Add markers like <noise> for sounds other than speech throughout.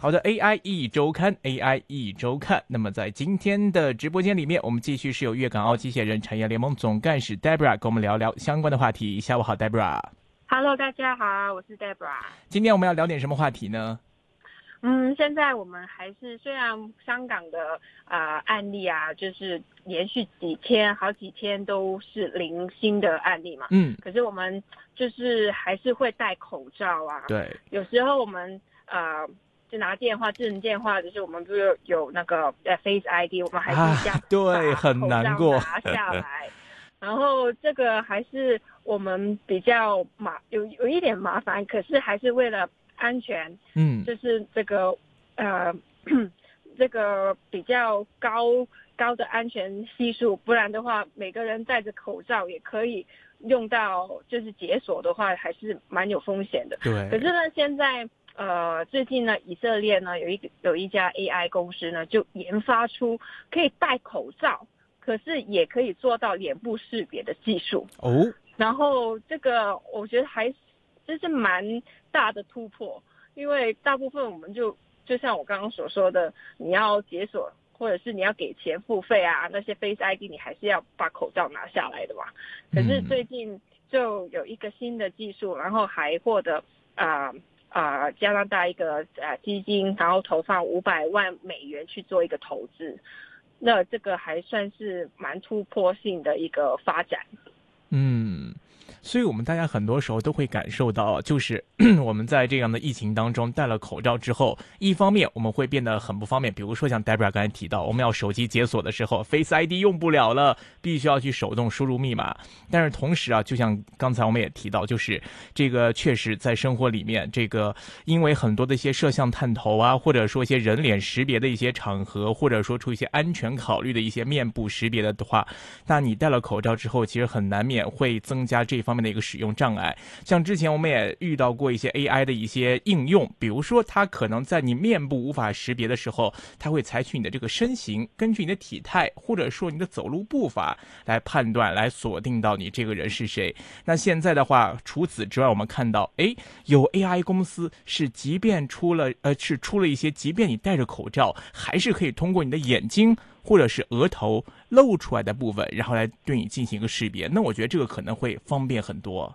好的，AI 一周刊，AI 一周刊。那么在今天的直播间里面，我们继续是由粤港澳机械人产业联盟总干事 Debra 跟我们聊聊相关的话题。下午好，Debra。Hello，大家好，我是 Debra。今天我们要聊点什么话题呢？嗯，现在我们还是虽然香港的啊案例啊，就是连续几天、好几天都是零星的案例嘛。嗯。可是我们就是还是会戴口罩啊。对。有时候我们呃。就拿电话、智能电话，就是我们不是有那个呃 Face ID，我们还是这样对，很难过拿下来。然后这个还是我们比较麻，有有一点麻烦，可是还是为了安全，嗯，就是这个呃 <clears throat> 这个比较高高的安全系数，不然的话，每个人戴着口罩也可以用到，就是解锁的话，还是蛮有风险的。对。可是呢，现在。呃，最近呢，以色列呢有一个有一家 AI 公司呢，就研发出可以戴口罩，可是也可以做到脸部识别的技术哦。然后这个我觉得还这是蛮大的突破，因为大部分我们就就像我刚刚所说的，你要解锁或者是你要给钱付费啊，那些 Face ID 你还是要把口罩拿下来的嘛。可是最近就有一个新的技术，然后还获得啊。啊，加拿大一个呃基金，然后投放五百万美元去做一个投资，那这个还算是蛮突破性的一个发展。嗯。所以，我们大家很多时候都会感受到，<clears throat> 就是 <clears throat> 我们在这样的疫情当中戴了口罩之后，一方面我们会变得很不方便，比如说像 Debra 刚才提到，我们要手机解锁的时候，Face ID 用不了了，必须要去手动输入密码。但是同时啊，就像刚才我们也提到，就是这个确实在生活里面，这个因为很多的一些摄像探头啊，或者说一些人脸识别的一些场合，或者说出一些安全考虑的一些面部识别的话，那你戴了口罩之后，其实很难免会增加这方面。的一个使用障碍，像之前我们也遇到过一些 AI 的一些应用，比如说它可能在你面部无法识别的时候，它会采取你的这个身形，根据你的体态或者说你的走路步伐来判断，来锁定到你这个人是谁。那现在的话，除此之外，我们看到，哎，有 AI 公司是即便出了呃是出了一些，即便你戴着口罩，还是可以通过你的眼睛。或者是额头露出来的部分，然后来对你进行一个识别，那我觉得这个可能会方便很多。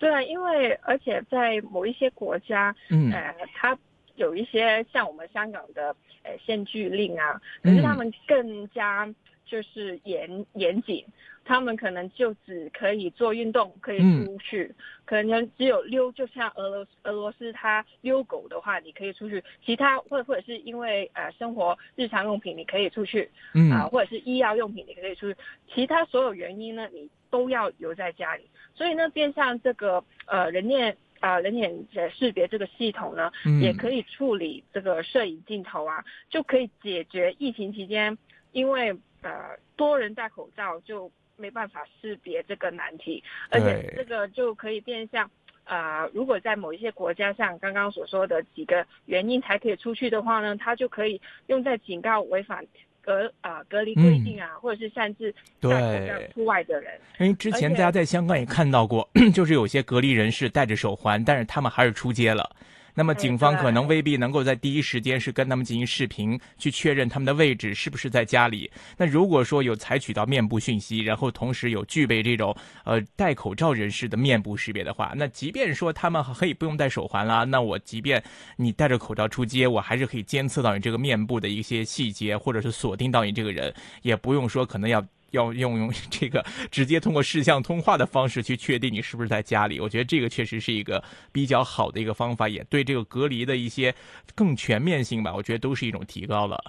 对啊，因为而且在某一些国家，嗯，呃，它有一些像我们香港的呃限聚令啊，可是他们更加就是严严谨。他们可能就只可以做运动，可以出去，可能只有溜，就像俄罗俄罗斯，它溜狗的话，你可以出去，其他或或者是因为呃生活日常用品你可以出去，啊，或者是医药用品你可以出去，其他所有原因呢，你都要留在家里。所以呢，变相这个呃人脸啊人脸识别这个系统呢，也可以处理这个摄影镜头啊，就可以解决疫情期间因为呃多人戴口罩就。没办法识别这个难题，而且这个就可以变相，呃，如果在某一些国家，像刚刚所说的几个原因才可以出去的话呢，它就可以用在警告违反隔啊隔离规定啊，或者是擅自戴口罩出外的人。因为之前大家在香港也看到过，<clears throat> 就是有些隔离人士戴着手环，但是他们还是出街了。那么警方可能未必能够在第一时间是跟他们进行视频，去确认他们的位置是不是在家里。那如果说有采取到面部讯息，然后同时有具备这种呃戴口罩人士的面部识别的话，那即便说他们可以不用戴手环啦，那我即便你戴着口罩出街，我还是可以监测到你这个面部的一些细节，或者是锁定到你这个人，也不用说可能要。要用用 <laughs> 这个直接通过视像通话的方式去确定你是不是在家里，我觉得这个确实是一个比较好的一个方法，也对这个隔离的一些更全面性吧，我觉得都是一种提高了。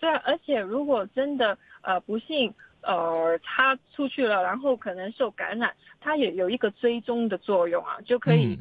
对，而且如果真的呃不幸呃他出去了，然后可能受感染，他也有一个追踪的作用啊，就可以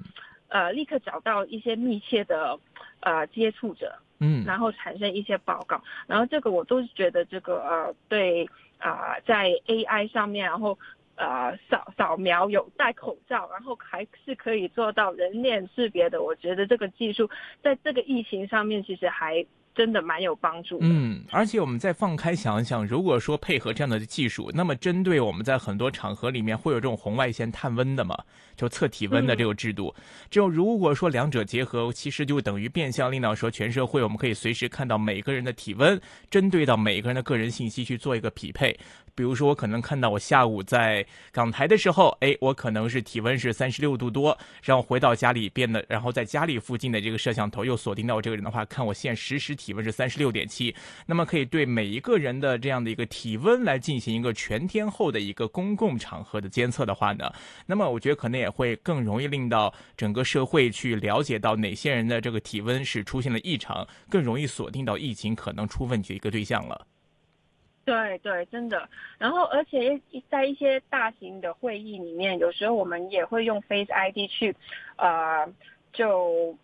呃立刻找到一些密切的呃接触者，嗯，然后产生一些报告，然后这个我都是觉得这个呃对。啊，在 AI 上面，然后呃扫扫描有戴口罩，然后还是可以做到人脸识别的。我觉得这个技术在这个疫情上面，其实还真。的蛮有帮助的。嗯，而且我们再放开想一想，如果说配合这样的技术，那么针对我们在很多场合里面会有这种红外线探温的嘛，就测体温的这个制度，就如果说两者结合，其实就等于变相令到说全社会我们可以随时看到每个人的体温，针对到每个人的个人信息去做一个匹配。比如说，我可能看到我下午在港台的时候，哎，我可能是体温是三十六度多，然后回到家里变得，然后在家里附近的这个摄像头又锁定到我这个人的话，看我现实时体温是三十六点七，那么可以对每一个人的这样的一个体温来进行一个全天候的一个公共场合的监测的话呢，那么我觉得可能也会更容易令到整个社会去了解到哪些人的这个体温是出现了异常，更容易锁定到疫情可能出问题的一个对象了。对对，真的。然后，而且在一些大型的会议里面，有时候我们也会用 Face ID 去，呃，就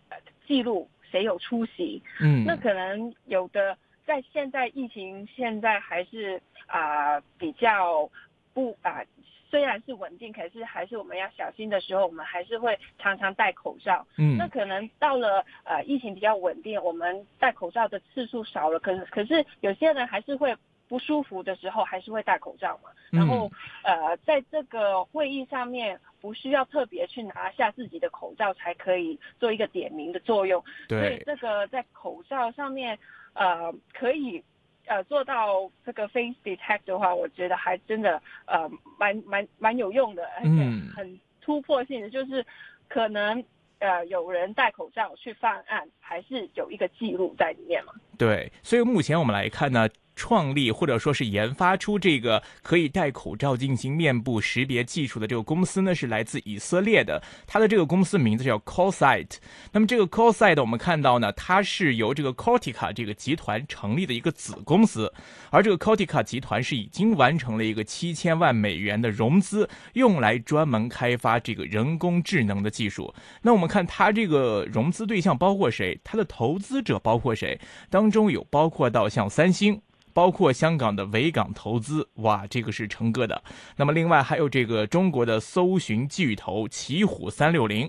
记录谁有出席。嗯。那可能有的在现在疫情现在还是啊比较不啊，虽然是稳定，可是还是我们要小心的时候，我们还是会常常戴口罩。嗯。那可能到了呃疫情比较稳定，我们戴口罩的次数少了，可是可是有些人还是会。不舒服的时候还是会戴口罩嘛，然后呃，在这个会议上面不需要特别去拿下自己的口罩才可以做一个点名的作用，所以这个在口罩上面呃可以呃做到这个 face detect 的话，我觉得还真的呃蛮蛮蛮有用的，而且很突破性的，就是可能呃有人戴口罩去犯案，还是有一个记录在里面嘛。对，所以目前我们来看呢。创立或者说是研发出这个可以戴口罩进行面部识别技术的这个公司呢，是来自以色列的。它的这个公司名字叫 CoSite。那么这个 CoSite 我们看到呢，它是由这个 Cortica 这个集团成立的一个子公司。而这个 Cortica 集团是已经完成了一个七千万美元的融资，用来专门开发这个人工智能的技术。那我们看它这个融资对象包括谁？它的投资者包括谁？当中有包括到像三星。包括香港的维港投资，哇，这个是成哥的。那么另外还有这个中国的搜寻巨头奇虎三六零，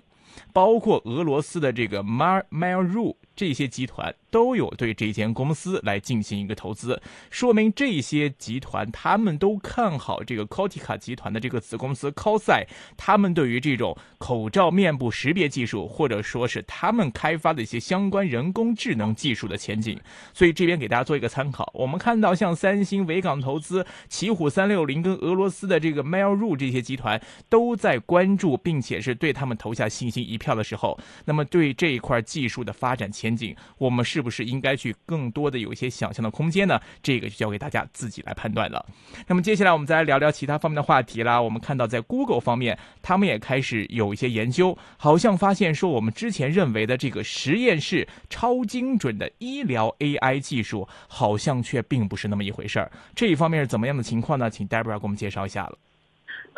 包括俄罗斯的这个 Mar Mail.ru 这些集团。都有对这间公司来进行一个投资，说明这些集团他们都看好这个 c o t i c a 集团的这个子公司 c o s i 他们对于这种口罩面部识别技术，或者说是他们开发的一些相关人工智能技术的前景。所以这边给大家做一个参考，我们看到像三星、维港投资、奇虎三六零跟俄罗斯的这个 Mail.ru 这些集团都在关注，并且是对他们投下信心一票的时候，那么对这一块技术的发展前前景，我们是。不是应该去更多的有一些想象的空间呢？这个就交给大家自己来判断了。那么接下来我们再来聊聊其他方面的话题啦。我们看到在 Google 方面，他们也开始有一些研究，好像发现说我们之前认为的这个实验室超精准的医疗 AI 技术，好像却并不是那么一回事儿。这一方面是怎么样的情况呢？请 Debra 给我们介绍一下了。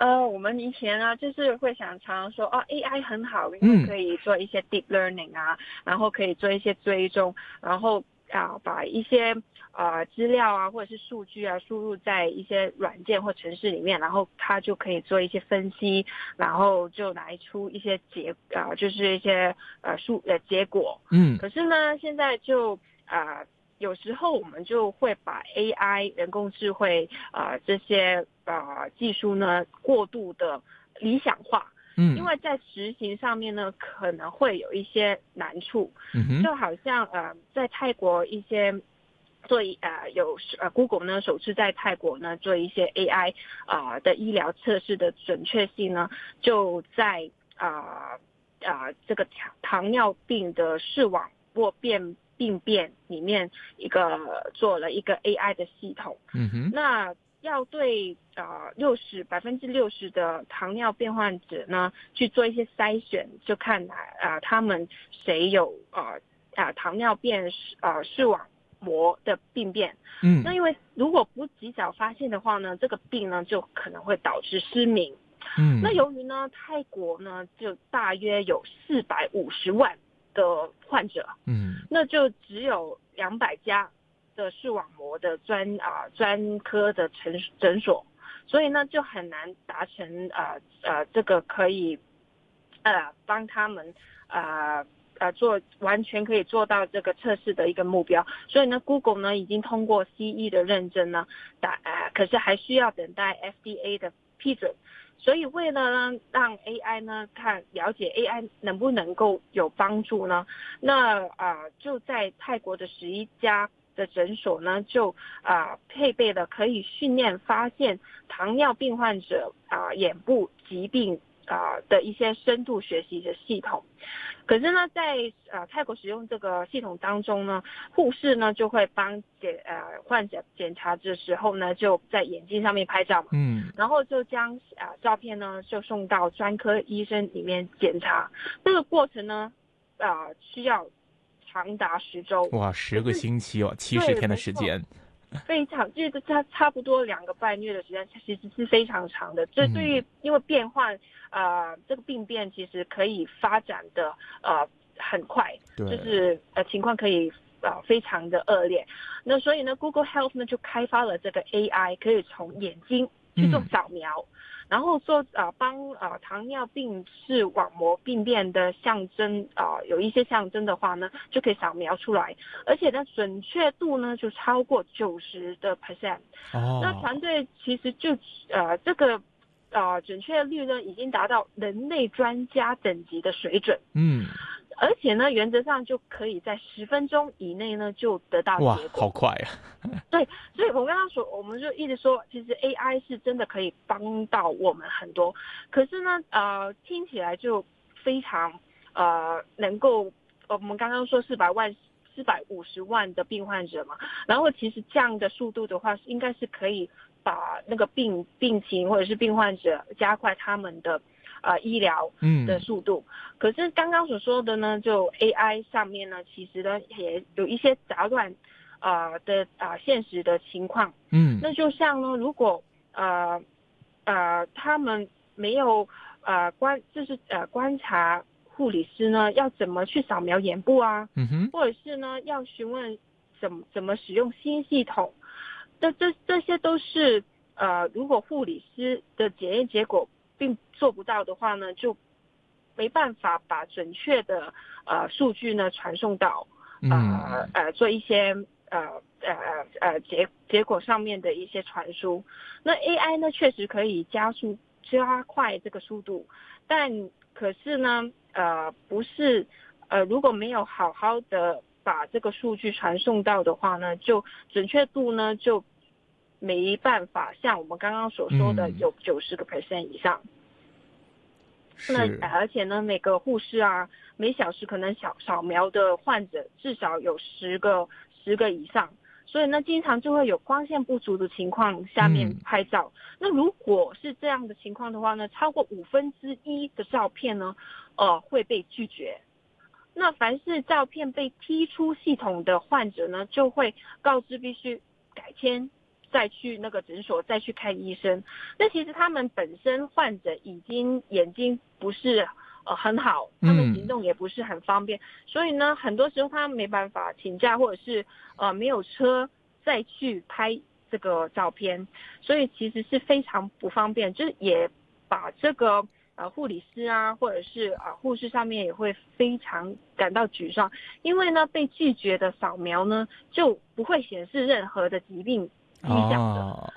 呃，我们以前呢，就是会想常常说，哦，AI 很好，因为可以做一些 deep learning 啊，然后可以做一些追踪，然后啊，把一些呃资料啊或者是数据啊输入在一些软件或程式里面，然后它就可以做一些分析，然后就来出一些结啊，就是一些呃数呃结果。嗯。可是呢，现在就啊。有时候我们就会把 AI 人工智慧啊这些啊技术呢过度的理想化，嗯，因为在实行上面呢可能会有一些难处，嗯就好像呃在泰国一些做呃有呃 Google 呢首次在泰国呢做一些 AI 啊的医疗测试的准确性呢就在啊啊这个糖糖尿病的视网膜变。病变里面一个做了一个 AI 的系统，嗯哼，那要对呃六十百分之六十的糖尿病患者呢去做一些筛选，就看哪啊他们谁有呃啊糖尿病视呃视网膜的病变，嗯，那因为如果不及早发现的话呢，这个病呢就可能会导致失明，嗯，那由于呢泰国呢就大约有四百五十万。的患者，嗯，那就只有两百家的视网膜的专啊专科的诊诊所，所以呢就很难达成呃呃这个可以呃帮他们呃呃做完全可以做到这个测试的一个目标。所以呢，Google 呢已经通过 CE 的认证呢，打呃，可是还需要等待 FDA 的批准。所以为了呢让 AI 呢看了解 AI 能不能够有帮助呢，那啊就在泰国的十一家。的诊所呢，就啊配备了可以训练发现糖尿病患者啊眼部疾病啊的一些深度学习的系统。可是呢，在呃泰国使用这个系统当中呢，护士呢就会帮检呃患者检查的时候呢，就在眼睛上面拍照嘛，嗯，然后就将啊照片呢就送到专科医生里面检查。这个过程呢，啊需要。长达十周哇，十个星期哦，七十天的时间，非常，就是差差不多两个半月的时间，其实是非常长的。这对于因为变换呃这个病变其实可以发展的呃很快，就是呃情况可以呃非常的恶劣。那所以呢，Google Health 呢就开发了这个 AI，可以从眼睛去做扫描。然后做啊，帮啊糖尿病视网膜病变的象征啊，有一些象征的话呢，就可以扫描出来，而且呢，准确度呢就超过九十的 percent。哦。那团队其实就呃这个啊准确率呢，已经达到人类专家等级的水准。嗯。而且呢，原则上就可以在十分钟以内呢就得到结果。哇，好快啊！对，所以我刚刚说，我们就一直说，其实 AI 是真的可以帮到我们很多。可是呢，呃，听起来就非常呃能够，我们刚刚说四百万、四百五十万的病患者嘛，然后其实这样的速度的话，应该是可以把那个病病情或者是病患者加快他们的。呃，医疗的速度，可是刚刚所说的呢，就 AI 上面呢，其实呢也有一些杂乱，呃的啊现实的情况，嗯，那就像呢，如果呃呃他们没有呃观，就是呃观察护理师呢要怎么去扫描眼部啊，嗯哼，或者是呢要询问怎么怎么使用新系统，这这这些都是呃如果护理师的检验结果。并做不到的话呢，就没办法把准确的呃数据呢传送到呃呃做一些呃呃呃结结果上面的一些传输。那 AI 呢确实可以加速加快这个速度，但可是呢呃不是呃如果没有好好的把这个数据传送到的话呢，就准确度呢就。没办法，像我们刚刚所说的，有九十个 percent 以上。那而且呢，每个护士啊，每小时可能扫扫描的患者至少有十个十个以上，所以呢，经常就会有光线不足的情况下面拍照。那如果是这样的情况的话呢，超过五分之一的照片呢，呃，会被拒绝。那凡是照片被踢出系统的患者呢，就会告知必须改签。再去那个诊所再去看医生，那其实他们本身患者已经眼睛不是呃很好，他们行动也不是很方便，所以呢，很多时候他没办法请假或者是呃没有车再去拍这个照片，所以其实是非常不方便，就是也把这个呃护理师啊或者是啊护士上面也会非常感到沮丧，因为呢被拒绝的扫描呢就不会显示任何的疾病。迹象的，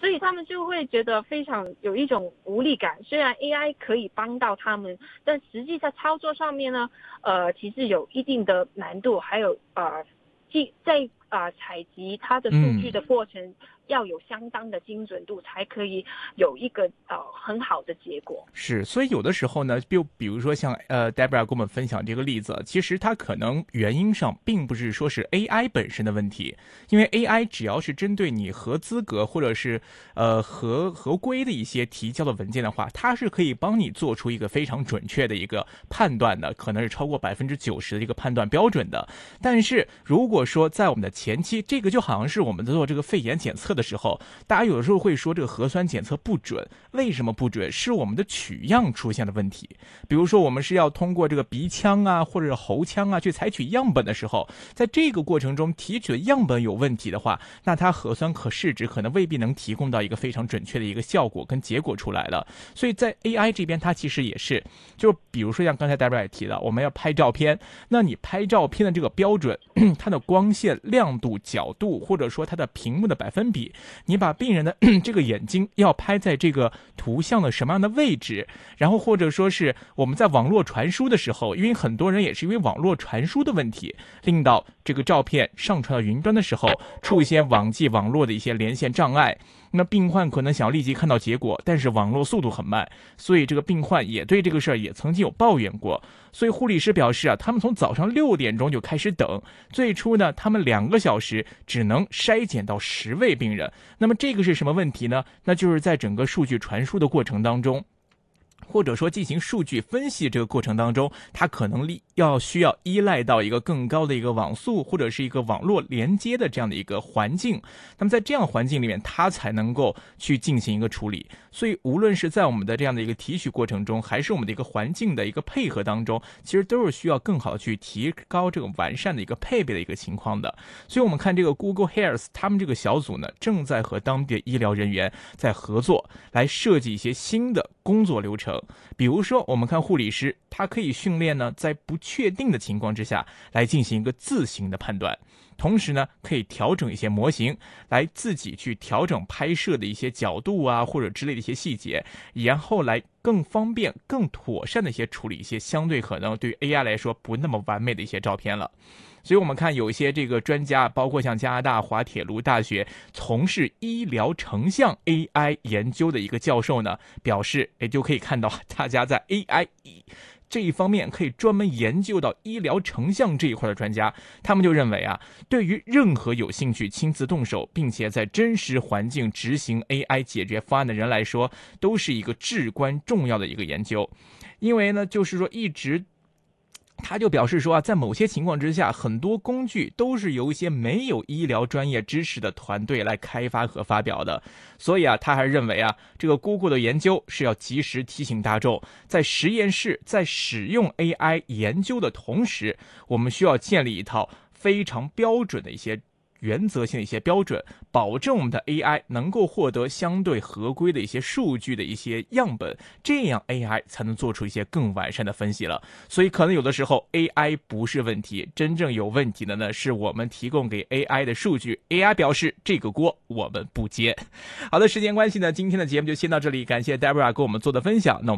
所以他们就会觉得非常有一种无力感。虽然 AI 可以帮到他们，但实际在操作上面呢，呃，其实有一定的难度，还有呃，即在啊采集它的数据的过程。要有相当的精准度，才可以有一个呃很好的结果。是，所以有的时候呢，就比如说像呃，Debra 跟我们分享这个例子，其实它可能原因上并不是说是 AI 本身的问题，因为 AI 只要是针对你合资格或者是呃合合规的一些提交的文件的话，它是可以帮你做出一个非常准确的一个判断的，可能是超过百分之九十的一个判断标准的。但是如果说在我们的前期，这个就好像是我们在做这个肺炎检测。的时候，大家有的时候会说这个核酸检测不准，为什么不准？是我们的取样出现了问题。比如说，我们是要通过这个鼻腔啊，或者是喉腔啊去采取样本的时候，在这个过程中提取的样本有问题的话，那它核酸可试纸可能未必能提供到一个非常准确的一个效果跟结果出来了。所以在 AI 这边，它其实也是，就比如说像刚才 Debra 也提到，我们要拍照片，那你拍照片的这个标准，<clears throat> 它的光线亮度、角度，或者说它的屏幕的百分比，你把病人的 <clears throat> 这个眼睛要拍在这个图像的什么样的位置，然后或者说是我们在网络传输的时候，因为很多人也是因为网络传输的问题，令到这个照片上传到云端的时候，出现网际网络的一些连线障碍。那病患可能想要立即看到结果，但是网络速度很慢，所以这个病患也对这个事儿也曾经有抱怨过。所以护理师表示啊，他们从早上六点钟就开始等，最初呢，他们两个小时只能筛减到十位病人。那么这个是什么问题呢？那就是在整个数据传输的过程当中。或者说进行数据分析这个过程当中，它可能力要需要依赖到一个更高的一个网速或者是一个网络连接的这样的一个环境。那么在这样环境里面，它才能够去进行一个处理。所以无论是在我们的这样的一个提取过程中，还是我们的一个环境的一个配合当中，其实都是需要更好的去提高这个完善的一个配备的一个情况的。所以我们看这个 Google Health 他们这个小组呢，正在和当地的医疗人员在合作，来设计一些新的工作流程。比如说，我们看护理师，他可以训练呢，在不确定的情况之下来进行一个自行的判断，同时呢，可以调整一些模型，来自己去调整拍摄的一些角度啊，或者之类的一些细节，然后来更方便、更妥善的一些处理一些相对可能对于 AI 来说不那么完美的一些照片了。所以，我们看有一些这个专家，包括像加拿大滑铁卢大学从事医疗成像 AI 研究的一个教授呢，表示，也就可以看到，大家在 AI 这一方面可以专门研究到医疗成像这一块的专家，他们就认为啊，对于任何有兴趣亲自动手，并且在真实环境执行 AI 解决方案的人来说，都是一个至关重要的一个研究，因为呢，就是说一直。他就表示说啊，在某些情况之下，很多工具都是由一些没有医疗专业知识的团队来开发和发表的，所以啊，他还认为啊，这个姑姑的研究是要及时提醒大众，在实验室在使用 AI 研究的同时，我们需要建立一套非常标准的一些。原则性的一些标准，保证我们的 AI 能够获得相对合规的一些数据的一些样本，这样 AI 才能做出一些更完善的分析了。所以可能有的时候 AI 不是问题，真正有问题的呢是我们提供给 AI 的数据。AI 表示这个锅我们不接。好的，时间关系呢，今天的节目就先到这里，感谢 Debra 给我们做的分享。那我。